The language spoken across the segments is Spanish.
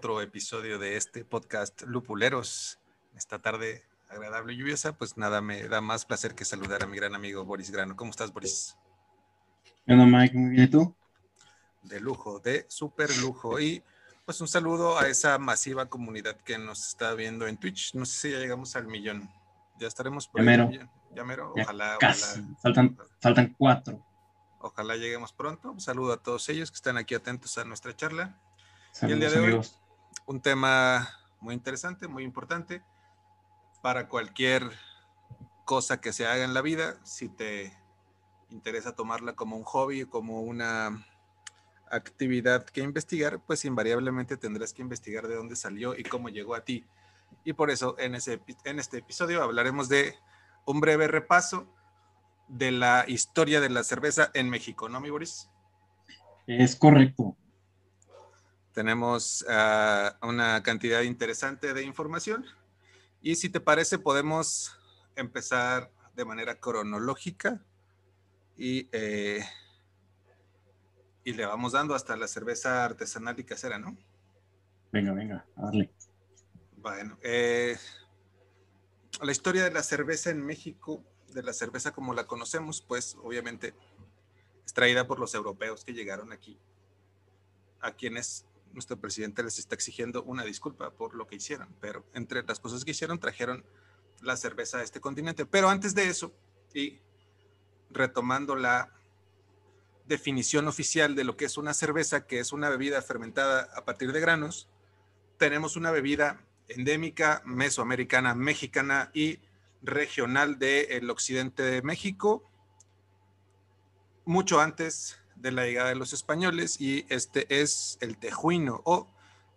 Otro episodio de este podcast Lupuleros. Esta tarde agradable y lluviosa, pues nada, me da más placer que saludar a mi gran amigo Boris Grano. ¿Cómo estás, Boris? Hola, Mike, muy bien, ¿y tú? De lujo, de súper lujo. Y pues un saludo a esa masiva comunidad que nos está viendo en Twitch. No sé si ya llegamos al millón. Ya estaremos por ya Ya mero. Ojalá, casi. Faltan, faltan cuatro. Ojalá lleguemos pronto. Un saludo a todos ellos que están aquí atentos a nuestra charla. y el día de hoy, un tema muy interesante, muy importante para cualquier cosa que se haga en la vida. Si te interesa tomarla como un hobby, como una actividad que investigar, pues invariablemente tendrás que investigar de dónde salió y cómo llegó a ti. Y por eso en, en este episodio hablaremos de un breve repaso de la historia de la cerveza en México, ¿no, mi Boris? Es correcto. Tenemos ah, una cantidad interesante de información y si te parece podemos empezar de manera cronológica y, eh, y le vamos dando hasta la cerveza artesanal y casera, ¿no? Venga, venga, darle. Bueno, eh, la historia de la cerveza en México de la cerveza como la conocemos, pues obviamente es traída por los europeos que llegaron aquí, a quienes nuestro presidente les está exigiendo una disculpa por lo que hicieron, pero entre las cosas que hicieron trajeron la cerveza a este continente. Pero antes de eso, y retomando la definición oficial de lo que es una cerveza, que es una bebida fermentada a partir de granos, tenemos una bebida endémica, mesoamericana, mexicana y regional del occidente de México, mucho antes de la llegada de los españoles, y este es el tejuino o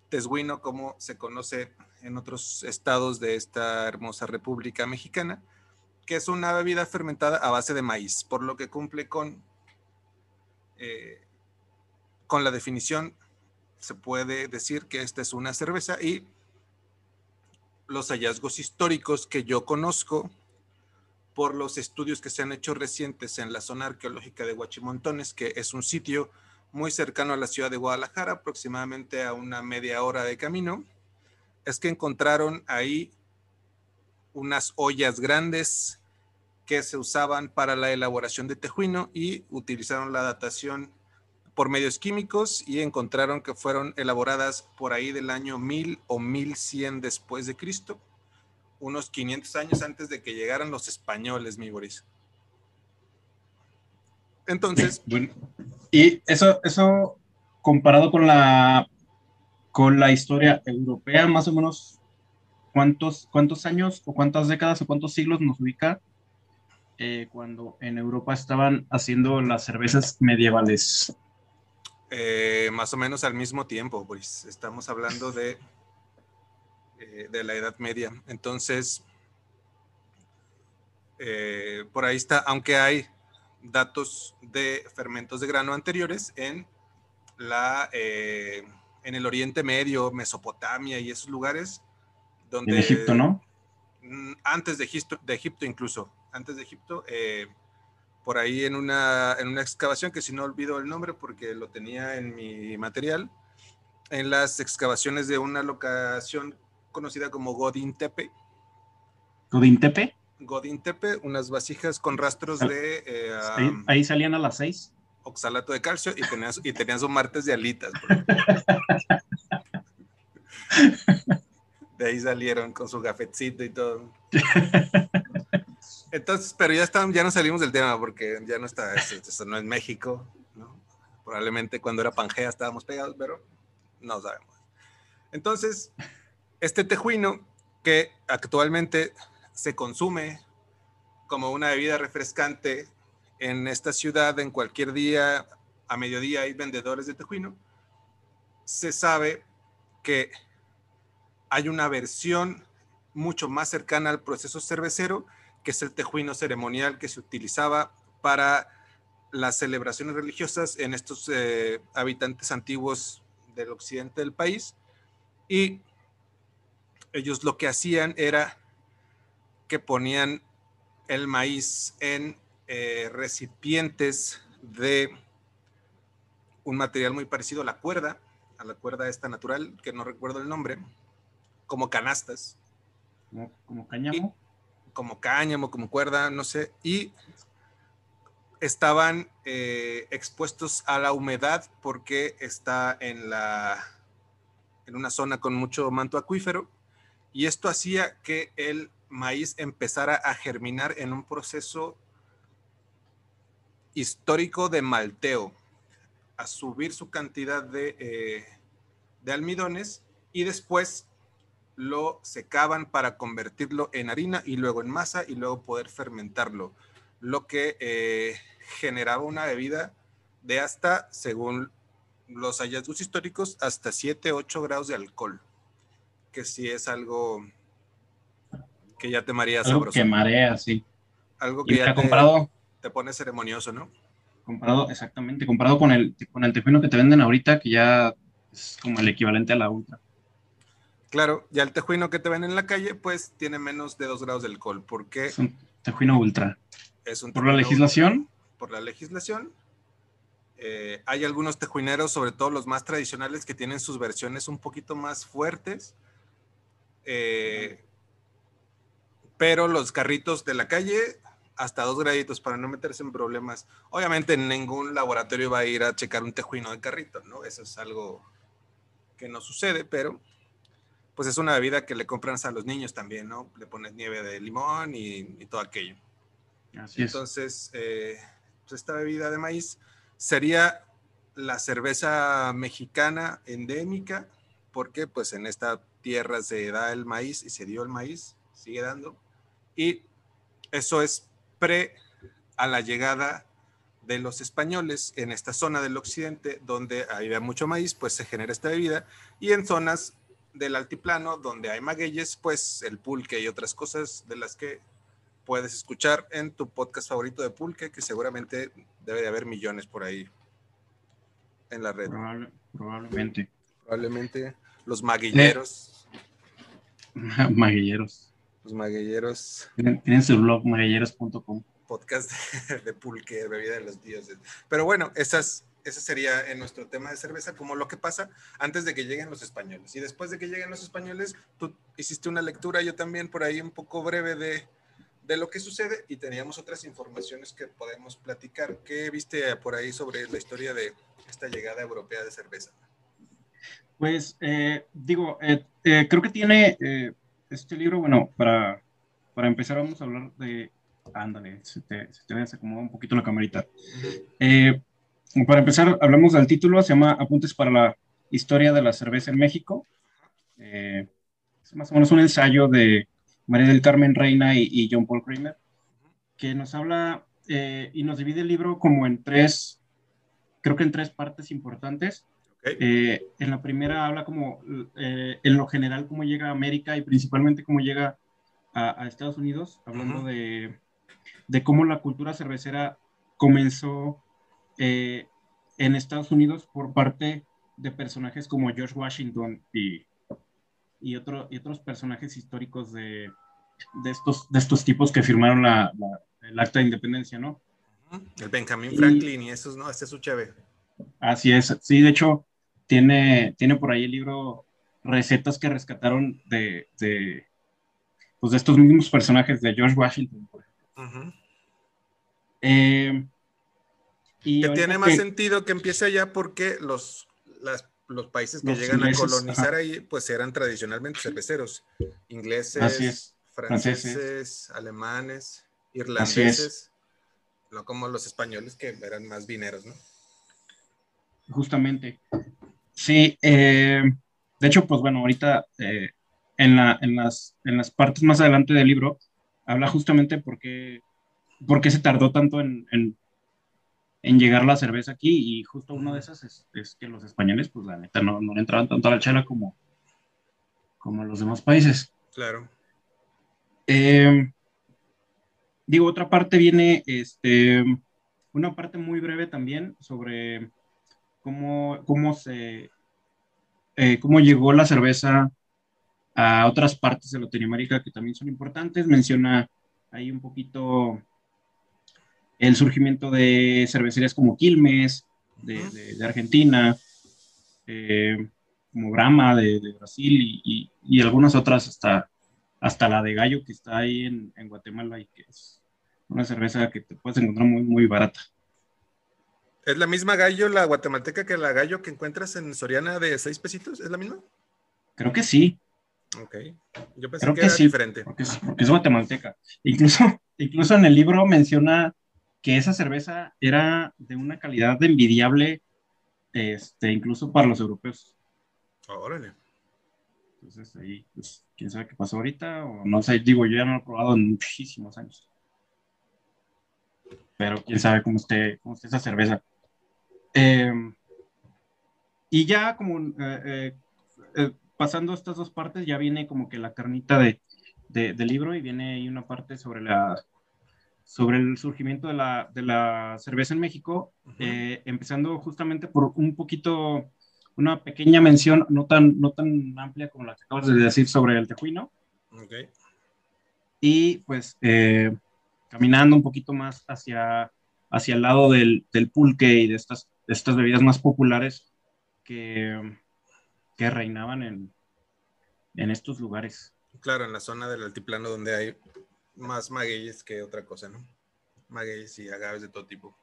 tesguino, como se conoce en otros estados de esta hermosa República Mexicana, que es una bebida fermentada a base de maíz, por lo que cumple con, eh, con la definición, se puede decir que esta es una cerveza y los hallazgos históricos que yo conozco por los estudios que se han hecho recientes en la zona arqueológica de Huachimontones, que es un sitio muy cercano a la ciudad de Guadalajara, aproximadamente a una media hora de camino, es que encontraron ahí unas ollas grandes que se usaban para la elaboración de tejuino y utilizaron la datación por medios químicos y encontraron que fueron elaboradas por ahí del año 1000 o 1100 después de Cristo, unos 500 años antes de que llegaran los españoles, mi Boris. Entonces... y eso, eso comparado con la, con la historia europea, más o menos, ¿cuántos, cuántos años o cuántas décadas o cuántos siglos nos ubica eh, cuando en Europa estaban haciendo las cervezas medievales? Eh, más o menos al mismo tiempo, pues estamos hablando de, eh, de la Edad Media. Entonces, eh, por ahí está, aunque hay datos de fermentos de grano anteriores en, la, en el Oriente Medio, Mesopotamia y esos lugares. Donde, en Egipto, ¿no? Mm, antes de Egipto, de Egipto incluso, antes de Egipto, por ahí en una, en una excavación, que si no olvido el nombre porque lo tenía en mi material, en las excavaciones de una locación conocida como Godín Tepe. ¿Godín Tepe? Godín Tepe, unas vasijas con rastros ah, de... Eh, ahí, salían a las seis. Oxalato de calcio y tenían, y martes de alitas. de ahí salieron con su gafetcito y todo. Entonces, pero ya, están, ya no salimos del tema porque ya no está, esto, no es México, ¿no? Probablemente cuando era Pangea estábamos pegados, pero no sabemos. Entonces, este tejuino que actualmente se consume como una bebida refrescante en esta ciudad, en cualquier día, a mediodía hay vendedores de tejuino, se sabe que hay una versión mucho más cercana al proceso cervecero que es el tejuino ceremonial que se utilizaba para las celebraciones religiosas en estos eh, habitantes antiguos del occidente del país. Y ellos lo que hacían era que ponían el maíz en eh, recipientes de un material muy parecido a la cuerda, a la cuerda esta natural, que no recuerdo el nombre, como canastas. Como, cáñamo. como cáñamo, como cuerda, no sé. Y estaban eh, expuestos a la humedad porque está en la en una zona con mucho manto acuífero y esto hacía que el maíz empezara a germinar en un proceso histórico de malteo, a subir su cantidad de, eh, de almidones y después lo secaban para convertirlo en harina y luego en masa y luego poder fermentarlo, lo que eh, generaba una bebida de hasta, según los hallazgos históricos, hasta 7, 8 grados de alcohol, que sí es algo que ya te marea algo que marea, sí. Algo que ya te, comprado, te pone ceremonioso, ¿no? Comparado, exactamente, comparado con el, con el tejuino que te venden ahorita, que ya es como el equivalente a la ultra. Claro, ya el tejuino que te ven en la calle, pues tiene menos de 2 grados de alcohol. ¿Por qué? Es un tejuino ultra. Es un ¿Por la legislación? por la legislación. Eh, hay algunos tejuineros, sobre todo los más tradicionales, que tienen sus versiones un poquito más fuertes. Eh, pero los carritos de la calle, hasta dos graditos para no meterse en problemas. Obviamente ningún laboratorio va a ir a checar un tejuino de carrito, ¿no? Eso es algo que no sucede, pero pues es una bebida que le compran a los niños también, ¿no? Le pones nieve de limón y, todo aquello. Así Entonces, eh, pues esta bebida de maíz sería la cerveza mexicana endémica, porque pues en esta tierra se da el maíz y se dio el maíz, sigue dando. Y eso es pre a la llegada de los españoles en esta zona del occidente donde había mucho maíz, pues se genera esta bebida y en zonas del altiplano donde hay magueyes, pues el pulque y otras cosas de las que puedes escuchar en tu podcast favorito de pulque, que seguramente debe de haber millones por ahí en la red. probablemente. Probablemente los maguilleros. maguilleros. Los maguilleros. Tienen, su blog maguilleros.com. Podcast de, de pulque, bebida de los dioses. Pero bueno, esas ese sería en nuestro tema de cerveza, como lo que pasa antes de que lleguen los españoles. Y después de que lleguen los españoles, tú hiciste una lectura, yo también por ahí un poco breve de, de lo que sucede y teníamos otras informaciones que podemos platicar. ¿Qué viste por ahí sobre la historia de esta llegada europea de cerveza? Pues eh, digo, eh, eh, creo que tiene este libro, bueno, para, para empezar vamos a hablar de... Ándale, se te, se te acomodar un poquito la camarita. Para empezar, hablamos del título, se llama Apuntes para la Historia de la Cerveza en México. Eh, es más o menos un ensayo de María del Carmen Reina y, John Paul Kramer, que nos habla eh, y nos divide el libro como en tres, creo que en tres partes importantes. Eh, en la primera habla como en lo general cómo llega a América y principalmente cómo llega a, Estados Unidos, hablando de, de, cómo la cultura cervecera comenzó eh, en Estados Unidos por parte de personajes como George Washington y, y, otro, y otros personajes históricos de, de, estos, de estos tipos que firmaron la, el acta de independencia, ¿no? El Benjamin Franklin y, esos, ¿no? Este es su chévere. Así es, sí, de hecho, tiene, tiene por ahí el libro recetas que rescataron de, de, pues de estos mismos personajes de George Washington, por ejemplo. eh, que tiene más sentido que empiece allá porque los, los países que llegan a colonizar ahí, pues eran tradicionalmente cerveceros. Ingleses, franceses, alemanes, irlandeses, no como los españoles que eran más vineros, ¿no? Justamente. Sí, eh, de hecho, pues bueno, ahorita eh, en, la, en, las, en las partes más adelante del libro habla justamente por qué, por qué se tardó tanto en en llegar la cerveza aquí y justo una de esas es, que los españoles, pues la neta, no, no entraban tanto a la chela como, como los demás países. Claro. Eh, digo, otra parte viene, este, una parte muy breve también sobre cómo, cómo se, eh, cómo llegó la cerveza a otras partes de Latinoamérica que también son importantes. Menciona ahí un poquito el surgimiento de cervecerías como Quilmes, de, Argentina, eh, como Brahma de, Brasil y, algunas otras, hasta, hasta la de Gallo que está ahí en, en, Guatemala y que es una cerveza que te puedes encontrar muy, muy barata. ¿Es la misma Gallo, la guatemalteca, que la Gallo que encuentras en Soriana de seis pesitos? ¿Es la misma? Creo que sí. Ok. Yo pensé Creo que, era diferente. Porque es, porque es, guatemalteca. Incluso, incluso en el libro menciona que esa cerveza era de una calidad envidiable, este, incluso para los europeos. Órale. Entonces ahí, pues, quién sabe qué pasó ahorita, o no sé, digo, yo ya no lo he probado en muchísimos años. Pero quién sabe cómo esté, cómo esté esa cerveza. Em, y ya como eh, eh, eh, pasando estas dos partes, ya viene como que la carnita de, del libro y viene ahí una parte sobre la sobre el surgimiento de la, de la cerveza en México, empezando justamente por un poquito una pequeña mención, no tan, no tan amplia como la que acabas de decir sobre el tejuino. Okay. Y pues eh, caminando un poquito más hacia, hacia el lado del, del pulque y de estas, de estas bebidas más populares que, que reinaban en, en estos lugares. Claro, en la zona del altiplano donde hay más magueyes que otra cosa, ¿no? Magueyes y agaves de todo tipo.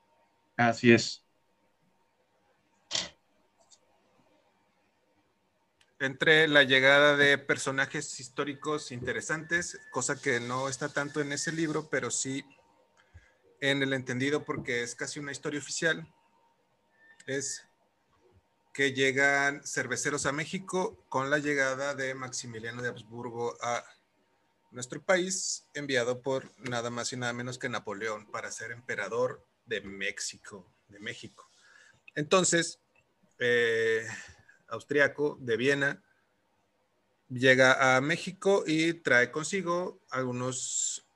Así es. entre la llegada de personajes históricos interesantes, cosa que no está tanto en ese libro, pero sí en el entendido porque es casi una historia oficial, es que llegan cerveceros a México con la llegada de Maximiliano de Habsburgo a nuestro país, enviado por nada más y nada menos que Napoleón para ser emperador de México, de México. Entonces, eh, austriaco de Viena, llega a México y trae consigo algunos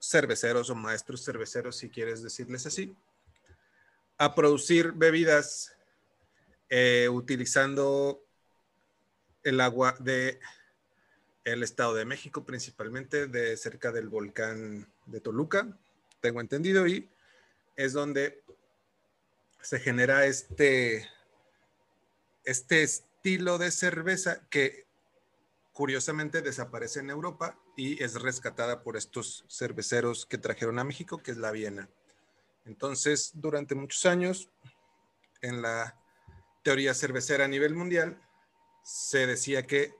cerveceros o maestros cerveceros, si quieres decirles así, a producir bebidas eh, utilizando el agua de el Estado de México, principalmente de cerca del volcán de Toluca, tengo entendido, y es donde se genera este este estilo de cerveza que curiosamente desaparece en Europa y es rescatada por estos cerveceros que trajeron a México, que es la Viena. Entonces, durante muchos años, en la teoría cervecera a nivel mundial, se decía que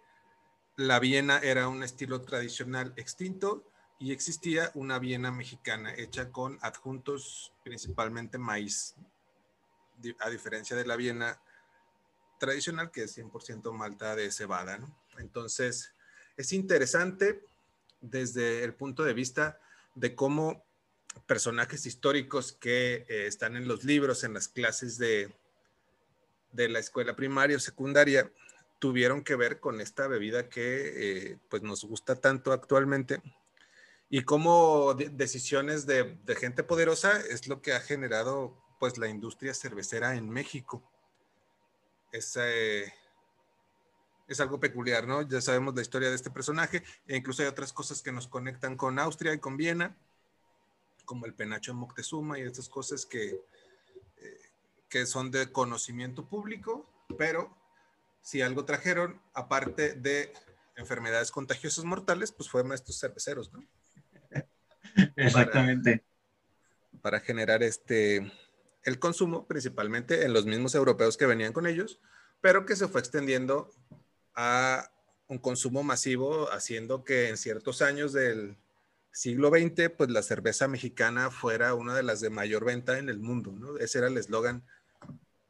la Viena era un estilo tradicional extinto y existía una Viena mexicana hecha con adjuntos principalmente maíz, a diferencia de la Viena tradicional, que es 100% malta de cebada. Entonces, es interesante desde el punto de vista de cómo personajes históricos que eh, están en los libros, en las clases de, de la escuela primaria o secundaria, tuvieron que ver con esta bebida que eh, pues nos gusta tanto actualmente y cómo decisiones de, de, gente poderosa es lo que ha generado pues la industria cervecera en México es, eh, es algo peculiar, ¿no? Ya sabemos la historia de este personaje e incluso hay otras cosas que nos conectan con Austria y con Viena, como el penacho de Moctezuma y estas cosas que, eh, que son de conocimiento público, pero si algo trajeron, aparte de enfermedades contagiosas mortales, pues fueron estos cerveceros, ¿no? Exactamente. para generar este, el consumo, principalmente en los mismos europeos que venían con ellos, pero que se fue extendiendo a un consumo masivo, haciendo que en ciertos años del siglo XX, pues la cerveza mexicana fuera una de las de mayor venta en el mundo, ¿no? Ese era el eslogan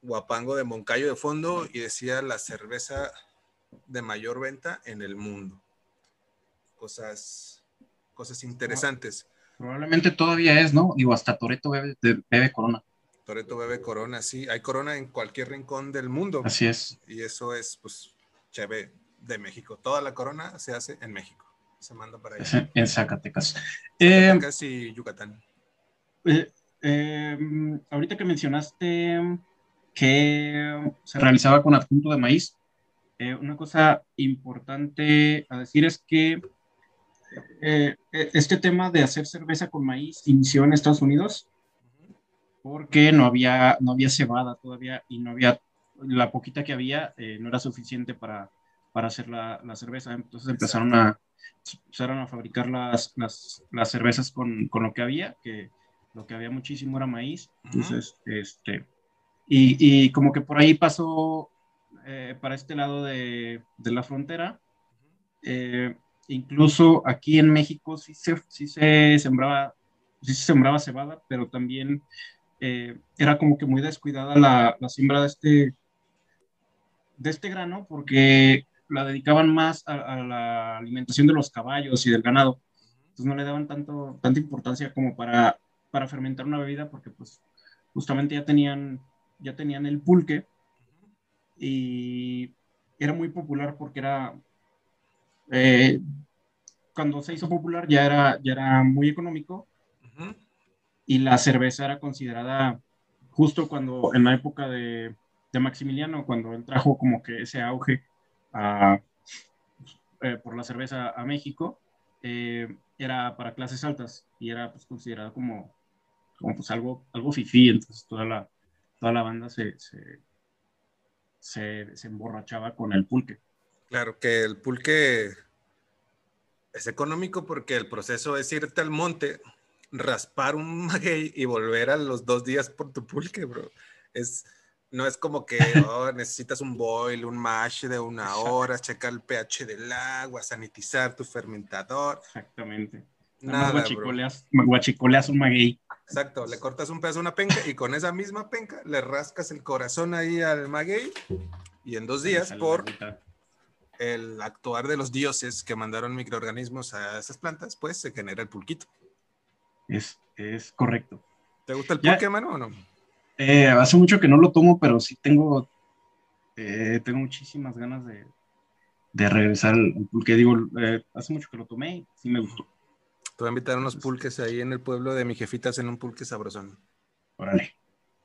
guapango de Moncayo de fondo y decía la cerveza de mayor venta en el mundo. Cosas, cosas interesantes. Probablemente todavía es, ¿no? Digo, hasta Toreto bebe, bebe Corona. Toreto bebe corona, sí. Hay corona en cualquier rincón del mundo. Así es. Y eso es, pues, chévere de México. Toda la corona se hace en México. Se manda para allá. En Zacatecas. Zacatecas y Yucatán. Eh, eh, ahorita que mencionaste que se realizaba con adjunto de maíz, eh, una cosa importante a decir es que este tema de hacer cerveza con maíz inició en Estados Unidos porque no había, no había cebada todavía y no había la poquita que había eh, no era suficiente para, para hacer la, la, cerveza. Entonces empezaron a, empezaron a fabricar las, las, las cervezas con, con, lo que había, que lo que había muchísimo era maíz. Entonces, este, y, y, como que por ahí pasó eh, para este lado de, de la frontera. Eh, incluso aquí en México sí se, sí se sembraba sí se sembraba cebada, pero también eh, era como que muy descuidada la, la, siembra de este, de este grano porque la dedicaban más a, la alimentación de los caballos y del ganado. Entonces no le daban tanto, tanta importancia como para, para fermentar una bebida porque pues justamente ya tenían, ya tenían el pulque y era muy popular porque era... Eh, cuando se hizo popular ya era, ya era muy económico y la cerveza era considerada justo cuando, en la época de, de Maximiliano, cuando él trajo como que ese auge a, eh, por la cerveza a México, eh, era para clases altas y era pues, considerado como, como pues, algo, algo fifí, entonces toda la, toda la banda se, se, se, se emborrachaba con el pulque. Claro, que el pulque es económico porque el proceso es irte al monte, raspar un maguey y volver a los dos días por tu pulque, bro. Es, no es como que oh, necesitas un boil, un mash de una hora, checar el pH del agua, sanitizar tu fermentador. Exactamente. Nada, guachicoleas, guachicoleas un maguey. Exacto, le cortas un pedazo de una penca y con esa misma penca le rascas el corazón ahí al maguey y en dos días por el actuar de los dioses que mandaron microorganismos a esas plantas, pues se genera el pulquito. Es, es correcto. ¿Te gusta el pulque, mano, o no? Eh, hace mucho que no lo tomo, pero sí tengo, eh, tengo muchísimas ganas de, de regresar al, pulque. Digo, eh, hace mucho que lo tomé y sí me gustó. Te voy a invitar a unos pulques ahí en el pueblo de mi jefitas en un pulque sabrosón. Órale,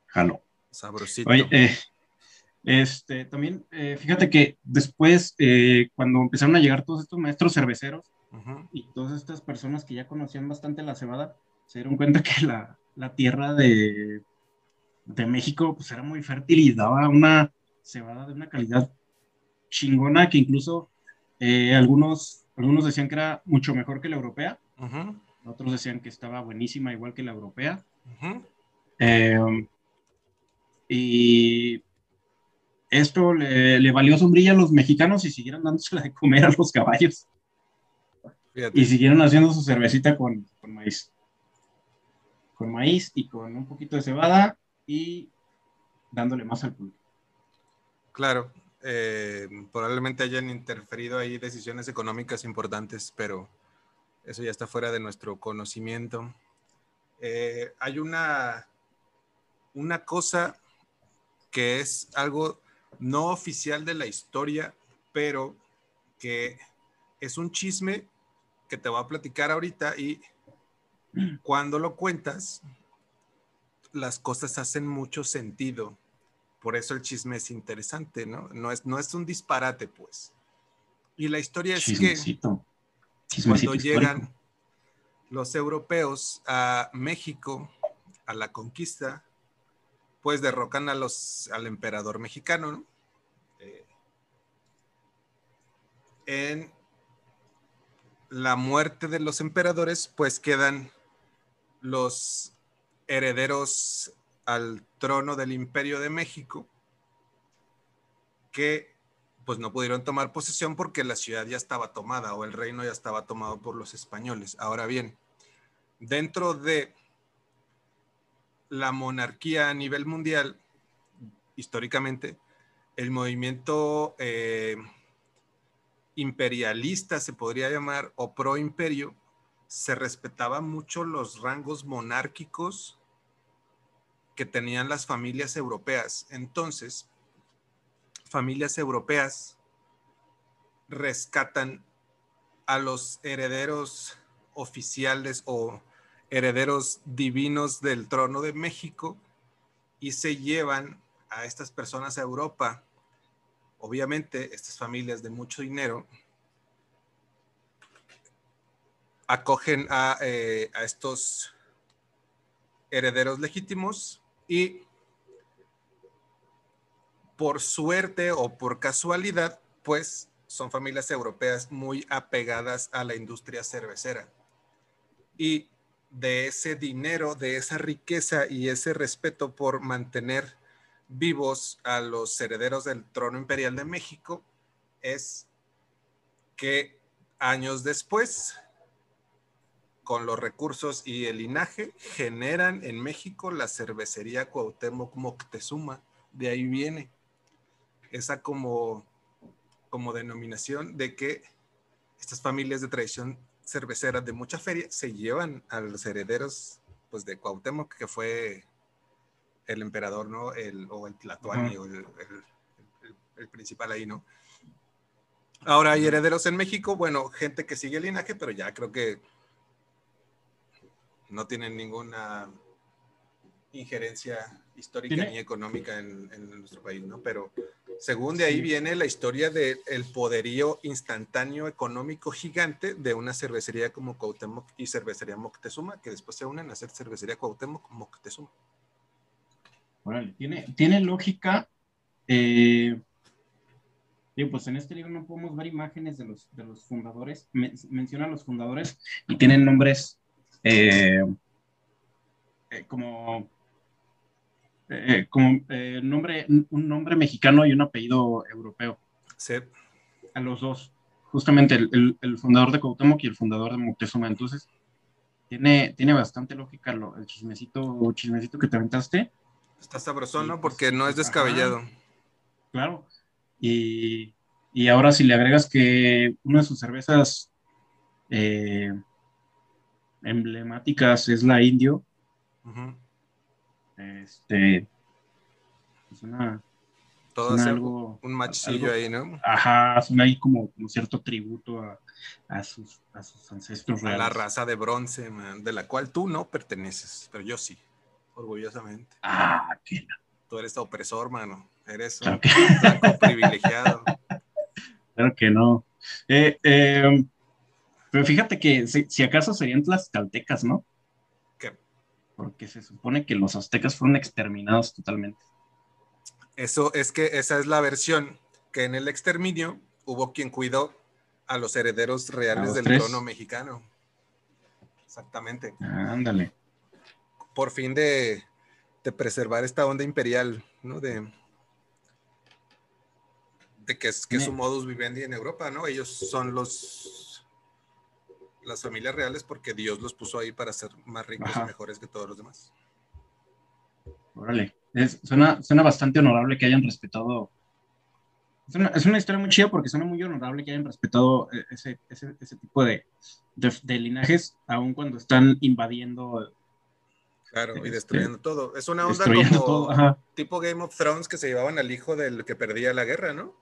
jalo. Sabrosito. Oye, este, también, fíjate que después, cuando empezaron a llegar todos estos maestros cerveceros y todas estas personas que ya conocían bastante la cebada, se dieron cuenta que la, la tierra de, de, México pues era muy fértil y daba una cebada de una calidad chingona que incluso eh, algunos, algunos decían que era mucho mejor que la europea, otros decían que estaba buenísima igual que la europea. Em, y esto le, le, valió sombrilla a los mexicanos y siguieron dándosela de comer a los caballos. Y siguieron haciendo su cervecita con, con maíz. Con maíz y con un poquito de cebada y dándole más al pulque. Claro, eh, probablemente hayan interferido ahí decisiones económicas importantes, pero eso ya está fuera de nuestro conocimiento. Eh, hay una, una cosa que es algo no oficial de la historia, pero que es un chisme que te voy a platicar ahorita y cuando lo cuentas, las cosas hacen mucho sentido. Por eso el chisme es interesante, ¿no? No es, no es un disparate, pues. Y la historia es que cuando llegan los europeos a México, a la conquista, pues derrocan a los, al emperador mexicano, ¿no? Eh, en la muerte de los emperadores, pues quedan los herederos al trono del imperio de México, que pues no pudieron tomar posesión porque la ciudad ya estaba tomada o el reino ya estaba tomado por los españoles. Ahora bien, dentro de la monarquía a nivel mundial, históricamente, el movimiento eh, imperialista se podría llamar o pro imperio se respetaba mucho los rangos monárquicos que tenían las familias europeas. Entonces, familias europeas rescatan a los herederos oficiales o herederos divinos del trono de México y se llevan a estas personas a Europa. Obviamente, estas familias de mucho dinero acogen eh, a, estos herederos legítimos y por suerte o por casualidad, pues son familias europeas muy apegadas a la industria cervecera. Y de ese dinero, de esa riqueza y ese respeto por mantener vivos a los herederos del trono imperial de México, es que años después, con los recursos y el linaje, generan en México la cervecería Cuauhtémoc Moctezuma. De ahí viene esa como, como denominación de que estas familias de tradición cervecera de mucha feria se llevan a los herederos pues, de Cuauhtémoc, que fue el emperador, ¿no? El, o el Tlatuani, o el, el, principal ahí, ¿no? Ahora hay herederos en México, bueno, gente que sigue el linaje, pero ya creo que no tienen ninguna injerencia histórica ni económica en, nuestro país, ¿no? Pero según de ahí viene la historia del poderío instantáneo económico gigante de una cervecería como Cuauhtémoc y cervecería Moctezuma, que después se unen a hacer cervecería Cuauhtémoc Moctezuma. Órale, tiene, tiene lógica. Eh, pues en este libro no podemos ver imágenes de los, de los fundadores. menciona a los fundadores y tienen nombres eh, eh, como eh, como eh, nombre, un nombre mexicano y un apellido europeo. Sí. A los dos. Justamente el, el, fundador de Cuauhtémoc y el fundador de Moctezuma. Entonces, tiene, tiene bastante lógica lo, el chismecito, chismecito que te aventaste. Está sabroso, ¿no? Porque no es descabellado. claro. Y, y, ahora si le agregas que una de sus cervezas eh, emblemáticas es la Indio, este. Suena. Todo algo, un machillo ahí, ¿no? Ajá, suena ahí como, como cierto tributo a, a, sus, a sus ancestros. A la raza de bronce, man, de la cual tú no perteneces, pero yo sí, orgullosamente. Ah, qué Tú eres opresor, mano. Eres un privilegiado. Claro que no. Eh, eh, pero fíjate que si, si, acaso serían las caltecas, ¿no? porque se supone que los aztecas fueron exterminados totalmente. Eso es que esa es la versión, que en el exterminio hubo quien cuidó a los herederos reales del trono mexicano. Exactamente. ándale. Por fin de, preservar esta onda imperial, ¿no? De, de que, es, que su modus vivendi en Europa, ¿no? Ellos son los las familias reales porque Dios los puso ahí para ser más ricos y mejores que todos los demás. Órale, suena, suena, bastante honorable que hayan respetado. Es una, es una, historia muy chida porque suena muy honorable que hayan respetado e, ese, ese, ese tipo de, de, linajes, aun cuando están invadiendo. Claro, y este, destruyendo todo. Es una onda como tipo Game of Thrones que se llevaban al hijo del que perdía la guerra, ¿no?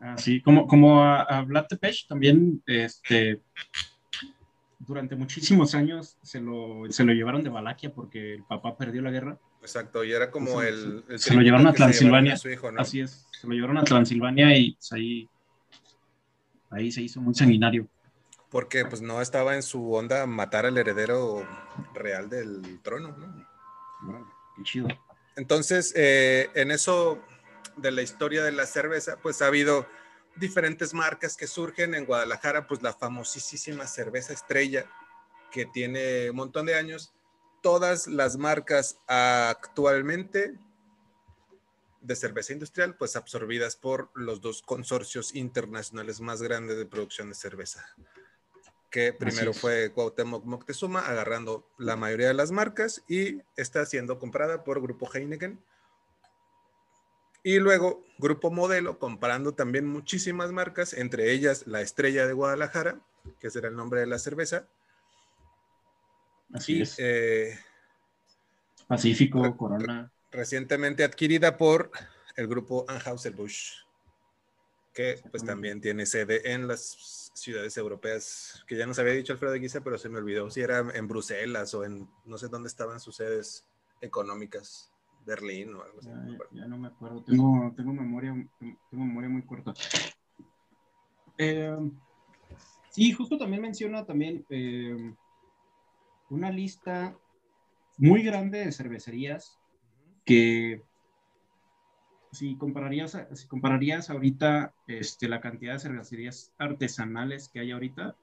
Así, como, como a, a Vlad Tepes también, este, durante muchísimos años se lo, se lo llevaron de Valaquia porque el papá perdió la guerra. Exacto, y era como el, Se lo llevaron a Transilvania. Así es, se lo llevaron a Transilvania y pues, ahí, ahí se hizo muy sanguinario. Porque pues no estaba en su onda matar al heredero real del trono, ¿no? qué chido. Entonces, eh, en eso de la historia de la cerveza, pues ha habido diferentes marcas que surgen en Guadalajara, pues la famosísima cerveza estrella que tiene un montón de años. Todas las marcas actualmente de cerveza industrial, pues absorbidas por los dos consorcios internacionales más grandes de producción de cerveza, que primero fue Cuauhtémoc Moctezuma, agarrando la mayoría de las marcas y está siendo comprada por Grupo Heineken, y luego, Grupo Modelo, comprando también muchísimas marcas, entre ellas la Estrella de Guadalajara, que será el nombre de la cerveza. Así es. Eh, Pacífico, Corona. Recientemente adquirida por el grupo Anheuser-Busch, que pues también tiene sede en las ciudades europeas, que ya nos había dicho Alfredo Guisa, pero se me olvidó si era en Bruselas o en no sé dónde estaban sus sedes económicas. Berlín o algo así. Ya, no me acuerdo, tengo, tengo, memoria, tengo memoria muy corta. Eh, sí, justo también menciona también eh, una lista muy grande de cervecerías que si compararías, si compararías ahorita este, la cantidad de cervecerías artesanales que hay ahorita,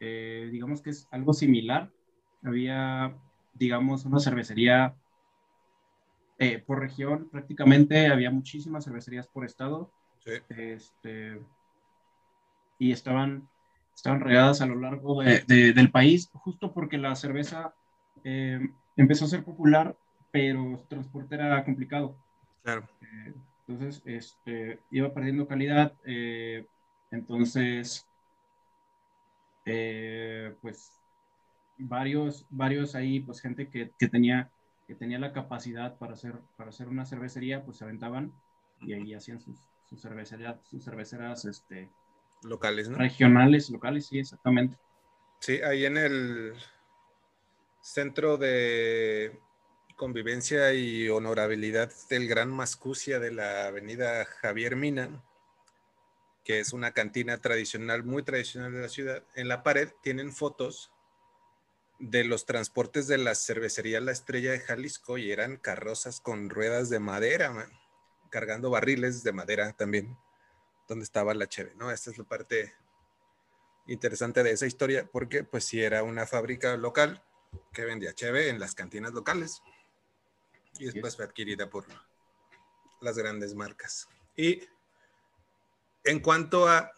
eh, digamos que es algo similar. Había, digamos, una cervecería eh, por región, prácticamente había muchísimas cervecerías por estado. Este, y estaban, estaban regadas a lo largo del país, justo porque la cerveza eh, empezó a ser popular, pero su transporte era complicado. Claro. Eh, entonces, este, iba perdiendo calidad. Entonces, pues, varios, varios ahí, pues, gente que, que, tenía, que tenía la capacidad para hacer, para hacer una cervecería, pues, se aventaban y ahí hacían sus, sus, cervecerías, sus cerveceras, este, locales, ¿no? Regionales, locales, sí, exactamente. Sí, ahí en el centro de convivencia y honorabilidad del Gran Mascucia de la avenida Javier Mina, que es una cantina tradicional, muy tradicional de la ciudad. En la pared tienen fotos de los transportes de la cervecería La Estrella de Jalisco y eran carrozas con ruedas de madera, cargando barriles de madera también, donde estaba la cheve, ¿no? Esta es la parte interesante de esa historia, porque pues si era una fábrica local que vendía cheve en las cantinas locales y después fue adquirida por las grandes marcas. Y en cuanto a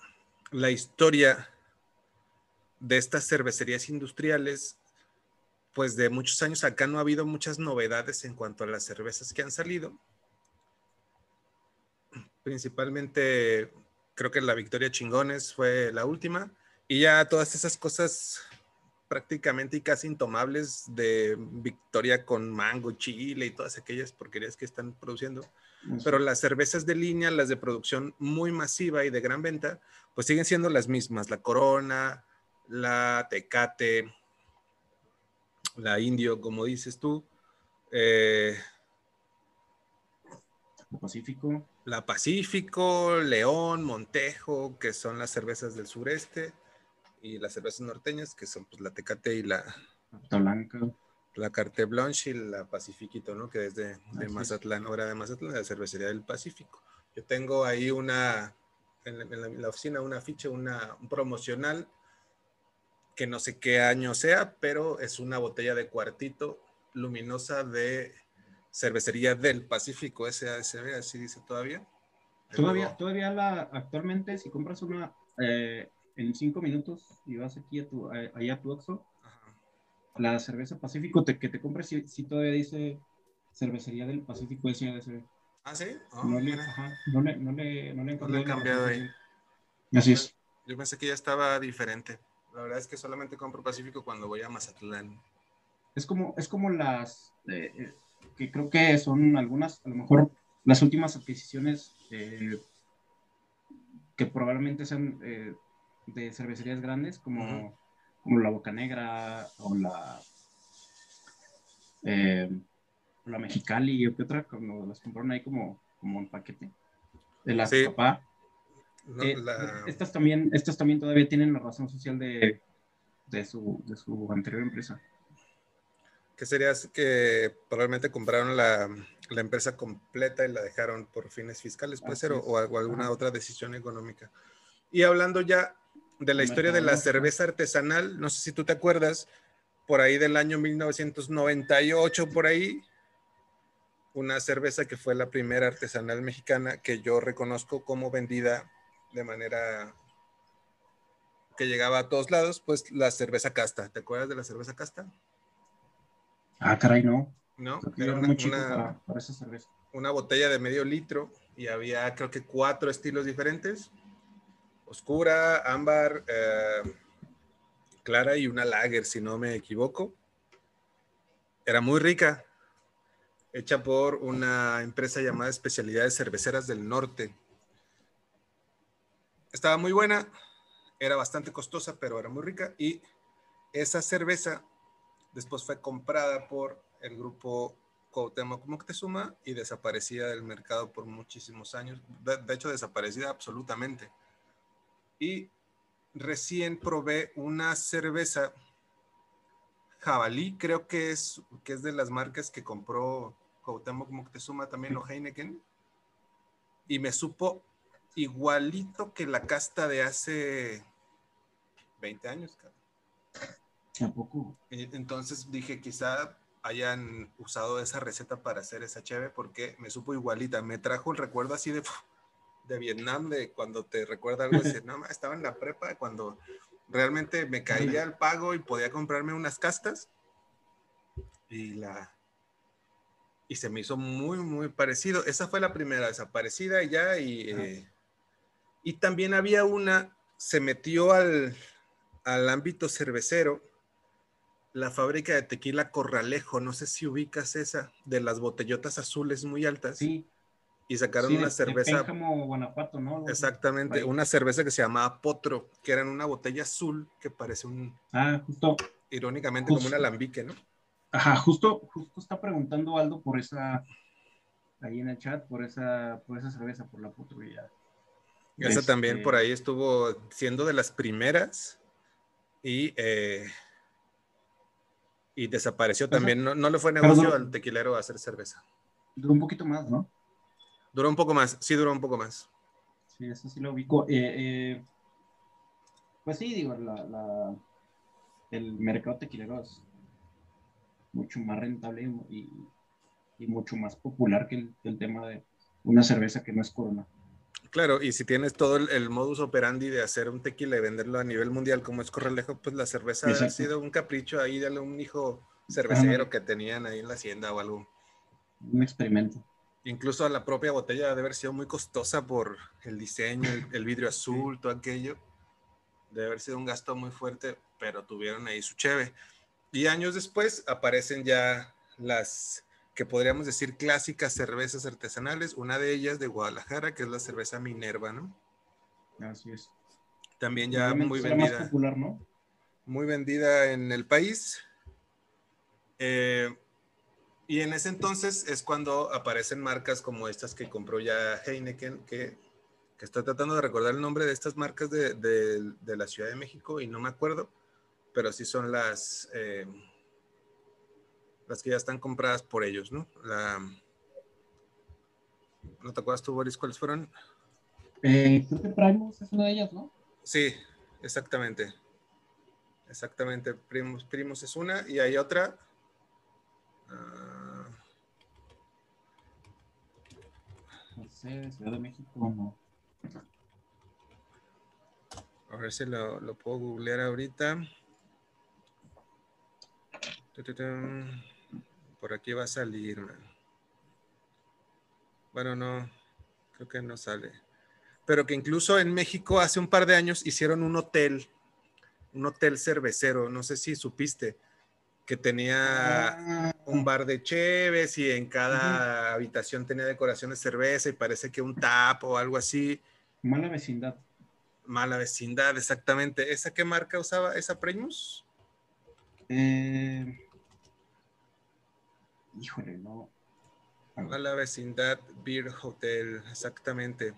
la historia de estas cervecerías industriales, pues de muchos años acá no ha habido muchas novedades en cuanto a las cervezas que han salido. Principalmente creo que la Victoria Chingones fue la última y ya todas esas cosas prácticamente y casi intomables de Victoria con mango, chile y todas aquellas porquerías que están produciendo. Pero las cervezas de línea, las de producción muy masiva y de gran venta, pues siguen siendo las mismas. La Corona, la Tecate, la Indio, como dices tú. Eh, Pacífico. La Pacífico, León, Montejo, que son las cervezas del sureste y las cervezas norteñas, que son pues, la Tecate y la Blanca. La Carte Blanche y la Pacifiquito, ¿no? Que es de, de Mazatlán, hora de Mazatlán, la cervecería del Pacífico. Yo tengo ahí una, en la, oficina, una ficha, una, un promocional, que no sé qué año sea, pero es una botella de cuartito luminosa de cervecería del Pacífico, SASB, así dice todavía. Todavía, todavía la, actualmente, si compras una, eh, en cinco minutos y vas aquí a tu, allá a tu Oxxo, la cerveza Pacífico que te compres, si, todavía dice cervecería del Pacífico SADCB. ¿Ah, sí? Oh, no, le, ajá, no, le, no, le, no le, no le he cambiado ahí. Así es. Yo pensé que ya estaba diferente. La verdad es que solamente compro Pacífico cuando voy a Mazatlán. Es como, es como las, eh, eh, que creo que son algunas, a lo mejor las últimas adquisiciones eh, que probablemente sean de cervecerías grandes como, como la Boca Negra o la, la Mexicali o qué otra, cuando las compraron ahí como, como un paquete de la papá. Eh, estas, también, estas también todavía tienen la razón social de, de, su, de su anterior empresa. ¿Qué sería que probablemente compraron la, la, empresa completa y la dejaron por fines fiscales, puede ser, o, o, alguna otra decisión económica. Y hablando ya de la historia de la cerveza artesanal. No sé si tú te acuerdas, por ahí del año 1998, por ahí, una cerveza que fue la primera artesanal mexicana que yo reconozco como vendida de manera que llegaba a todos lados, pues la cerveza casta. ¿Te acuerdas de la cerveza casta? Ah, caray, no. No, era una, una botella de medio litro y había creo que cuatro estilos diferentes oscura, ámbar, eh, clara y una lager, si no me equivoco. Era muy rica, hecha por una empresa llamada Especialidades Cerveceras del Norte. Estaba muy buena, era bastante costosa, pero era muy rica. Y esa cerveza después fue comprada por el grupo Cuauhtémoc Moctezuma y desaparecida del mercado por muchísimos años. de hecho, desaparecida absolutamente y recién probé una cerveza jabalí, creo que es, que es de las marcas que compró Cuauhtémoc Moctezuma también, o Heineken. y me supo igualito que la casta de hace 20 años. Tampoco. Entonces dije, quizá hayan usado esa receta para hacer esa cheve porque me supo igualita. Me trajo el recuerdo así de, de Vietnam, de cuando te recuerda algo así, no, estaba en la prepa cuando realmente me caía el pago y podía comprarme unas castas y la y se me hizo muy muy parecido esa fue la primera desaparecida ya y eh, y también había una se metió al al ámbito cervecero la fábrica de tequila Corralejo no sé si ubicas esa de las botellotas azules muy altas sí y sacaron una cerveza. Guanajuato, ¿no? Exactamente, una cerveza que se llamaba Potro, que era en una botella azul que parece un. Ah, justo. Irónicamente, como un alambique, ¿no? Ajá, justo, justo está preguntando Aldo por esa. Ahí en el chat, por esa, por esa cerveza, por la Potro. Y. Esa también por ahí estuvo siendo de las primeras y. Eh, y desapareció también. No, no le fue negocio al tequilero hacer cerveza. Duró un poquito más, ¿no? Duró un poco más, sí duró un poco más. Sí, eso sí lo ubico. Eh, eh, pues sí, digo, el mercado tequilero es mucho más rentable y, mucho más popular que el, tema de una cerveza que no es corona. Claro, y si tienes todo el, modus operandi de hacer un tequila y venderlo a nivel mundial como es Corralejo, pues la cerveza ha sido un capricho ahí de un hijo cervecero que tenían ahí en la hacienda o algo. Un experimento. Incluso la propia botella debe haber sido muy costosa por el diseño, el, vidrio azul, todo aquello. Debe haber sido un gasto muy fuerte, pero tuvieron ahí su cheve. Y años después aparecen ya las que podríamos decir clásicas cervezas artesanales, una de ellas de Guadalajara, que es la cerveza Minerva, ¿no? Así es. También ya muy vendida. Más popular, ¿no? Muy vendida en el país. Eh, y en ese entonces es cuando aparecen marcas como estas que compró ya Heineken, que, que estoy tratando de recordar el nombre de estas marcas de, de, la Ciudad de México y no me acuerdo, pero sí son las, eh, las que ya están compradas por ellos, ¿no? La, ¿No te acuerdas tú, Boris, cuáles fueron? Eh, creo que Primus es una de ellas, ¿no? Sí, exactamente. Exactamente, Primus, Primus es una y hay otra. Uh, Ciudad de México no. A ver si lo, lo puedo googlear ahorita. Por aquí va a salir. Bueno, no, creo que no sale. Pero que incluso en México hace un par de años hicieron un hotel, un hotel cervecero, no sé si supiste, que tenía ah. un bar de cheves y en cada habitación tenía decoración de cerveza y parece que un tap o algo así. Mala vecindad. Mala vecindad, exactamente. ¿Esa qué marca usaba? ¿Esa Primus? Eh, híjole, no. Mala vecindad Beer Hotel, exactamente.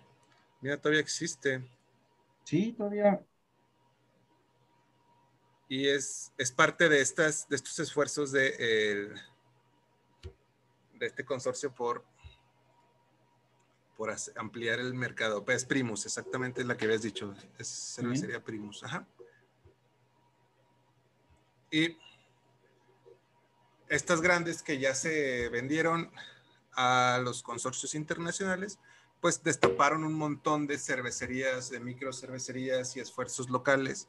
Mira, todavía existe. Sí, todavía y es, es parte de, estas, de estos esfuerzos de, de este consorcio por, por ampliar el mercado. Es Primus, exactamente la que habías dicho. Es cervecería Primus. Ajá. Y estas grandes que ya se vendieron a los consorcios internacionales, pues destaparon un montón de cervecerías, de micro cervecerías y esfuerzos locales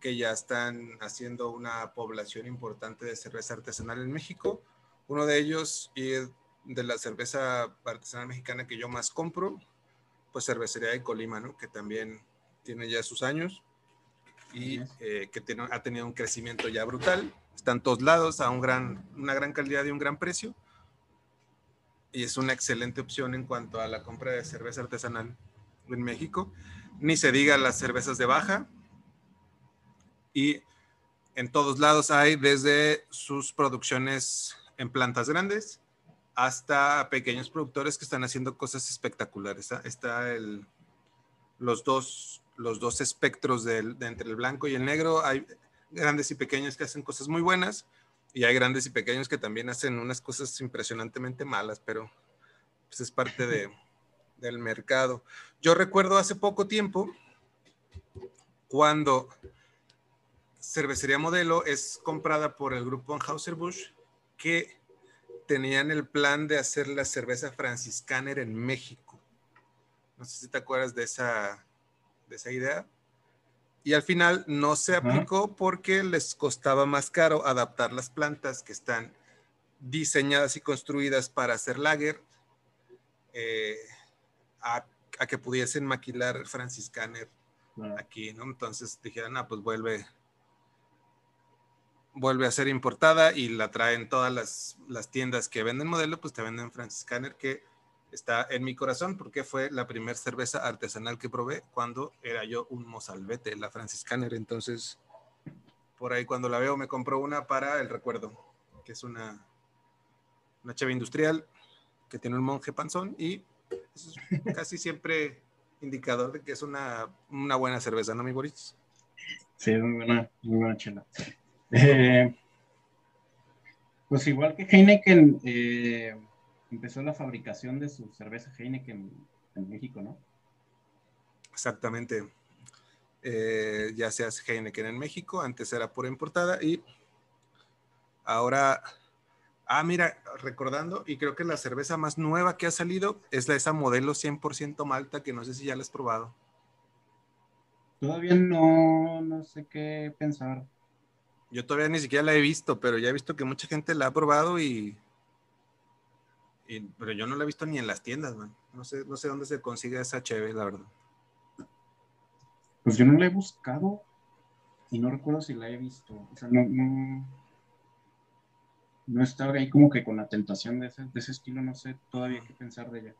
que ya están haciendo una población importante de cerveza artesanal en México. Uno de ellos, y de la cerveza artesanal mexicana que yo más compro, pues cervecería de Colima, ¿no? Que también tiene ya sus años y eh, que tiene, ha tenido un crecimiento ya brutal. Están todos lados a un gran, una gran calidad y un gran precio. Y es una excelente opción en cuanto a la compra de cerveza artesanal en México. Ni se diga las cervezas de baja, y en todos lados hay desde sus producciones en plantas grandes hasta pequeños productores que están haciendo cosas espectaculares. Está el, los, dos, los dos espectros de, entre el blanco y el negro. Hay grandes y pequeños que hacen cosas muy buenas y hay grandes y pequeños que también hacen unas cosas impresionantemente malas, pero pues es parte de, del mercado. Yo recuerdo hace poco tiempo cuando Cervecería Modelo es comprada por el grupo Anheuser-Busch que tenían el plan de hacer la cerveza franciscaner en México. No sé si te acuerdas de esa, de esa idea. Y al final no se aplicó porque les costaba más caro adaptar las plantas que están diseñadas y construidas para hacer lager eh, a, que pudiesen maquilar franciscaner aquí, ¿no? Entonces dijeron, ah, pues vuelve, vuelve a ser importada y la traen todas las, las tiendas que venden modelo, pues te venden franciscaner que está en mi corazón porque fue la primera cerveza artesanal que probé cuando era yo un mozalbete, la franciscaner. Entonces, por ahí cuando la veo me compro una para el recuerdo, que es una, una cheve industrial que tiene un monje panzón y es casi siempre indicador de que es una, una buena cerveza, ¿no, mi Boris? Sí, muy buena, muy buena chela. Eh, pues igual que Heineken, eh, empezó la fabricación de su cerveza Heineken en México, ¿no? Exactamente. Eh, ya se hace Heineken en México, antes era pura importada y ahora, ah, mira, recordando, y creo que la cerveza más nueva que ha salido es la esa modelo 100% Malta, que no sé si ya la has probado. Todavía no, no sé qué pensar. Yo todavía ni siquiera la he visto, pero ya he visto que mucha gente la ha probado y pero yo no la he visto ni en las tiendas, man. No sé, no sé dónde se consigue esa cheve, la verdad. Pues yo no la he buscado y no recuerdo si la he visto. O sea, no, no, no estaba ahí como que con la tentación de ese, de ese estilo, no sé todavía qué pensar de ella.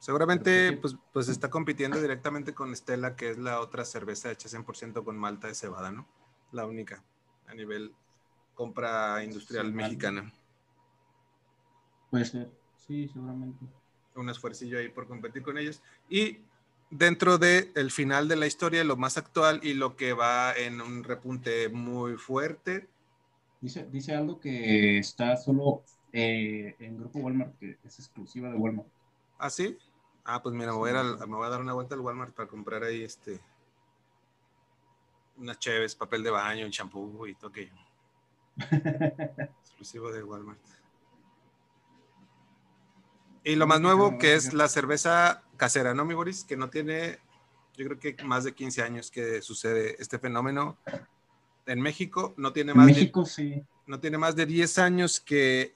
Seguramente, pues, pues está compitiendo directamente con Estela, que es la otra cerveza hecha 100% con malta de cebada, ¿no? La única a nivel compra industrial mexicana. Puede ser, sí, seguramente. Un esfuercillo ahí por competir con ellos. Y dentro del el final de la historia, lo más actual y lo que va en un repunte muy fuerte. Dice, dice algo que está solo eh, en Grupo Walmart, que es exclusiva de Walmart. ¿Ah, sí? Ah, pues mira, me voy, a, me voy a dar una vuelta al Walmart para comprar ahí este unas cheves, papel de baño, champú y todo aquello. Exclusivo de Walmart. Y lo más nuevo, que es la cerveza casera, ¿no, mi Boris? Que no tiene, yo creo que más de 15 años que sucede este fenómeno en México. No tiene más México, de, sí. No tiene más de 10 años que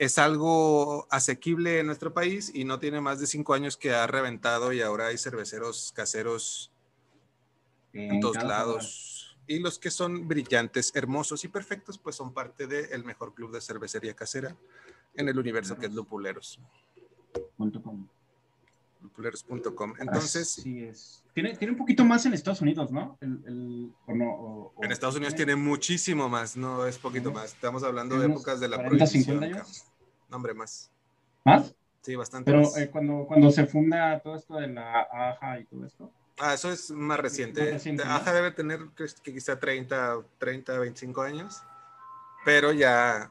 es algo asequible en nuestro país y no tiene más de 5 años que ha reventado y ahora hay cerveceros caseros en, todos lados. Y los que son brillantes, hermosos y perfectos, pues son parte del mejor club de cervecería casera en el universo que es lupuleros.com. Lupuleros.com. Entonces. Sí es. Tiene, tiene un poquito más en Estados Unidos, ¿no? en Estados Unidos tiene... muchísimo más, no es poquito más. Estamos hablando de épocas de la 40, prohibición. años? No, hombre, más. ¿Más? Sí, bastante. Pero eh, cuando, cuando se funda todo esto de la AJA y todo esto. Ah, eso es más reciente. AJA debe tener que quizá 30, 30, 25 años. Pero ya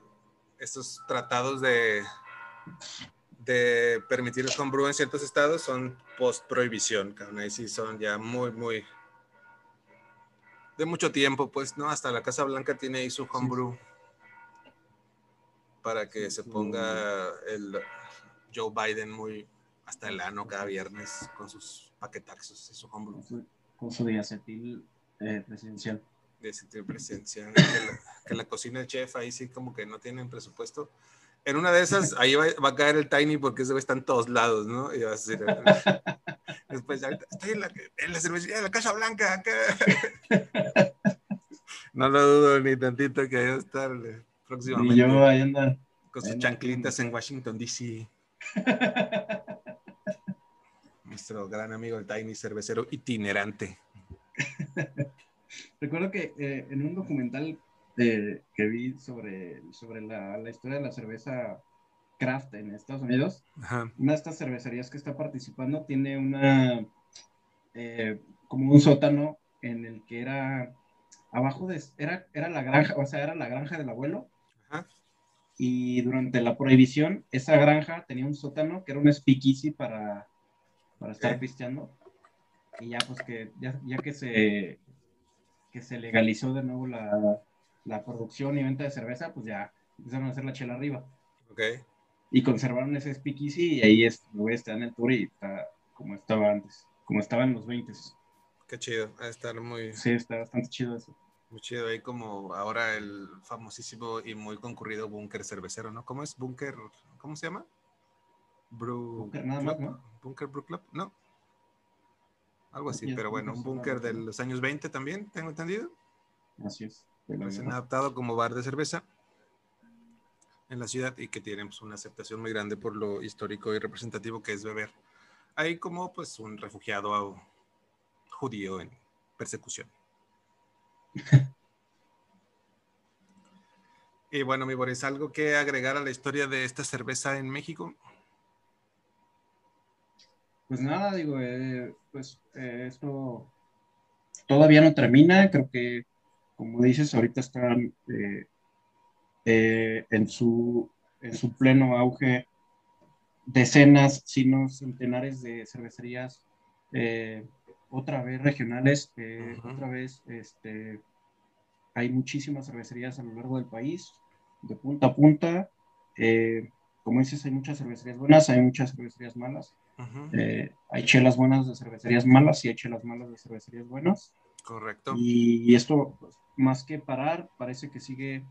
estos tratados de, de permitir el homebrew en ciertos estados son post prohibición, ahí sí son ya muy, muy de mucho tiempo, pues, ¿no? Hasta la Casa Blanca tiene ahí su homebrew. Para que se ponga el Joe Biden muy hasta el ano cada viernes con sus paquetaxos y su homebrew. Con su diacetil eh, presidencial de presencia, que la, que la cocina el chef ahí sí como que no tienen presupuesto. En una de esas, ahí va, a caer el Tiny porque ese está en todos lados, ¿no? Y vas a decir, después, estoy en la, en la cervecería de la Casa Blanca, acá. No lo dudo ni tantito que vaya a estar eh, próximamente. Y yo ahí anda. Con sus chanclitas en Washington, D.C. Nuestro gran amigo el Tiny cervecero itinerante. Recuerdo que eh, en un documental que vi sobre, sobre la, la, historia de la cerveza craft en Estados Unidos, una de estas cervecerías que está participando tiene una, eh, como un sótano en el que era, abajo de, era, era la granja, o sea, era la granja del abuelo. y durante la prohibición, esa granja tenía un sótano que era un speakeasy para, para estar pisteando. Y ya, pues que, ya, ya, que, se, que se legalizó de nuevo la, la, producción y venta de cerveza, pues ya empezaron a hacer la chela arriba. Ok. Y conservaron ese speakeasy y ahí es, está en el tour y está como estaba antes, como estaba en los 20. Qué chido, a estar muy... Sí, está bastante chido eso. Muy chido, ahí como ahora el famosísimo y muy concurrido búnker cervecero, ¿no? ¿Cómo es? Búnker, ¿cómo se llama? búnker nada más, ¿no? Búnker Brew Club, no. Algo así, pero bueno, un búnker de los años 20 también, tengo entendido. Así es. Pues han adaptado como bar de cerveza en la ciudad y que tienen pues, una aceptación muy grande por lo histórico y representativo que es beber. Ahí como pues un refugiado judío en persecución. y bueno, mi Boris, ¿algo que agregar a la historia de esta cerveza en México? Pues nada, digo, eh, pues eh, esto todavía no termina, creo que, como dices, ahorita están eh, en, su, en su pleno auge decenas, si no centenares de cervecerías otra vez regionales, otra vez este, hay muchísimas cervecerías a lo largo del país, de punta a punta. Como dices, hay muchas cervecerías buenas, hay muchas cervecerías malas. Eh, hay chelas buenas de cervecerías malas y hay chelas malas de cervecerías buenas. Correcto. Y, esto, pues, más que parar, parece que sigue,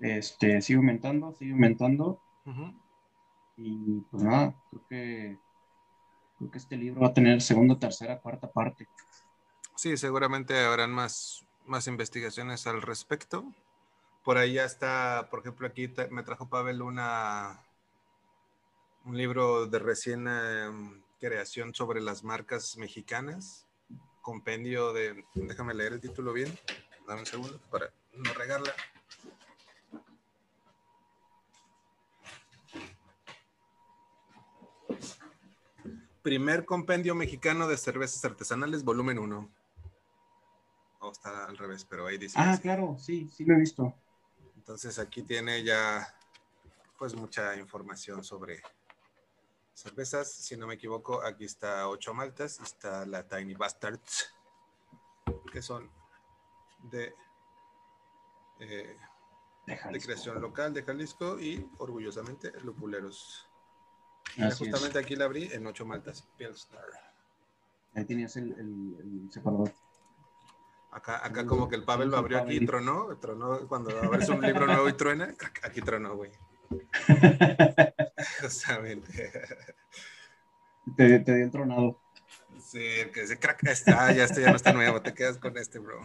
este, sigue aumentando, sigue aumentando. Y pues nada, creo que Creo que este libro va a tener segunda, tercera, cuarta parte. Sí, seguramente habrán más, más investigaciones al respecto. Por ahí ya está, por ejemplo, aquí me trajo Pavel una, un libro de recién em, creación sobre las marcas mexicanas. Compendio de, déjame leer el título bien, dame un segundo para no regarla. Primer compendio mexicano de cervezas artesanales, volumen 1. O está al revés, pero ahí dice. Ah, claro, sí, sí lo he visto. Entonces aquí tiene ya pues mucha información sobre cervezas. Si no me equivoco, aquí está ocho maltas, está la Tiny Bastards, que son de, eh, de creación local de Jalisco y orgullosamente lupuleros justamente aquí la abrí en ocho maltas. Pilsner. Ahí tenías el, el, separador. Acá, acá como que el Pavel lo abrió aquí y tronó, tronó cuando abres un libro nuevo y truena, aquí tronó, güey. Justamente. Te, te dio tronado. Sí, que ese crack está, ya este ya no está nuevo, te quedas con este, bro.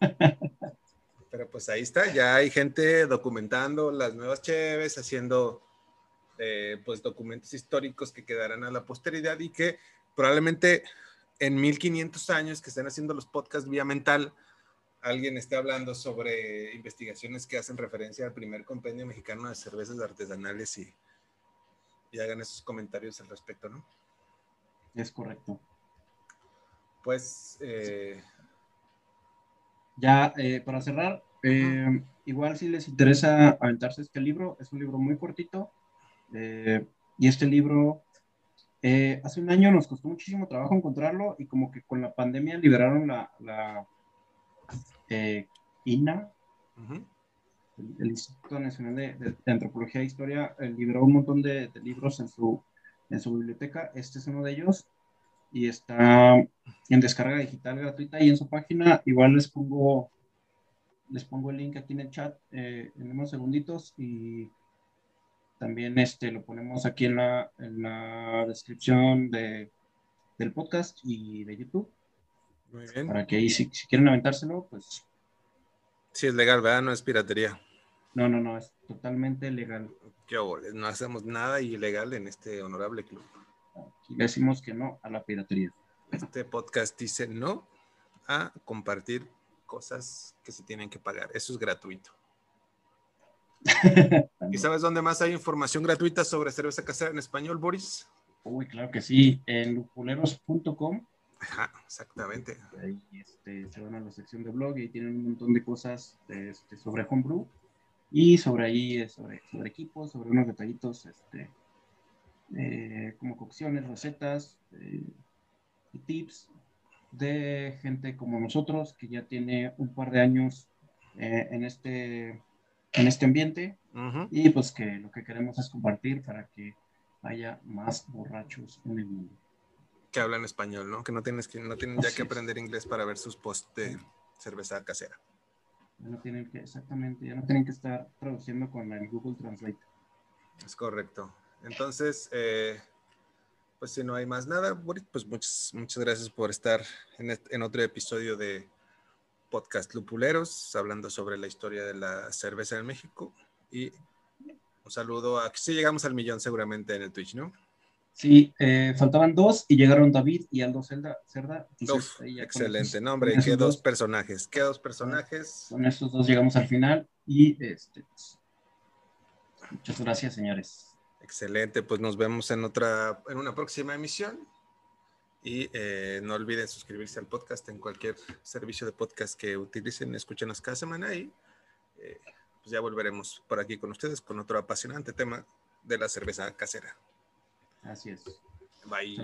Pero pues ahí está, ya hay gente documentando las nuevas cheves, haciendo eh, pues documentos históricos que quedarán a la posteridad y que probablemente en 1500 años que estén haciendo los podcasts vía mental, alguien esté hablando sobre investigaciones que hacen referencia al primer compendio mexicano de cervezas artesanales y, y hagan esos comentarios al respecto, ¿no? Es correcto. Pues... Eh, ya, eh, para cerrar, igual si les interesa aventarse este libro, es un libro muy cortito, eh, y este libro, eh, hace un año nos costó muchísimo trabajo encontrarlo y como que con la pandemia liberaron la, la eh, INA, el, Instituto Nacional de, Antropología e Historia, liberó un montón de, libros en su, en su biblioteca. Este es uno de ellos y está en descarga digital gratuita y en su página igual les pongo les pongo el link aquí en el chat en unos segunditos y también este, lo ponemos aquí en la, en la descripción de, del podcast y de YouTube. Muy bien. Para que ahí, si, quieren aventárselo, pues. Sí, es legal, ¿verdad? No es piratería. No, no, no, es totalmente legal. Qué no hacemos nada ilegal en este honorable club. Aquí decimos que no a la piratería. Este podcast dice no a compartir cosas que se tienen que pagar. Eso es gratuito. ¿Y sabes dónde más hay información gratuita sobre cerveza casera en español, Boris? Uy, claro que sí, en lupuleros.com. Ajá, exactamente. Ahí este, se van a la sección de blog y tienen un montón de cosas este, sobre homebrew. y sobre ahí, sobre, sobre equipos, sobre unos detallitos, este, eh, como cocciones, recetas eh, y tips de gente como nosotros que ya tiene un par de años eh, en, este, en este ambiente y pues que lo que queremos es compartir para que haya más borrachos en el mundo. Que hablan español, ¿no? Que no, tienes que, no tienen ya que aprender inglés para ver sus posts de cerveza casera. no tienen que, exactamente, ya no tienen que estar traduciendo con el Google Translate. Es correcto. Entonces, eh, pues si no hay más nada, pues muchas, muchas gracias por estar en, en otro episodio de Podcast Lupuleros, hablando sobre la historia de la cerveza en México. Y un saludo a que sí llegamos al millón seguramente en el Twitch, ¿no? Sí, eh, faltaban dos y llegaron David y Aldo Cerda. Cerda excelente, nombre, qué dos, personajes, qué dos personajes. Con estos dos llegamos al final y este, pues, muchas gracias, señores. Excelente, pues nos vemos en otra, en una próxima emisión. Y eh, no olviden suscribirse al podcast en cualquier servicio de podcast que utilicen, escúchenos cada semana y eh, pues ya volveremos por aquí con ustedes con otro apasionante tema de la cerveza casera. Así es. Bye.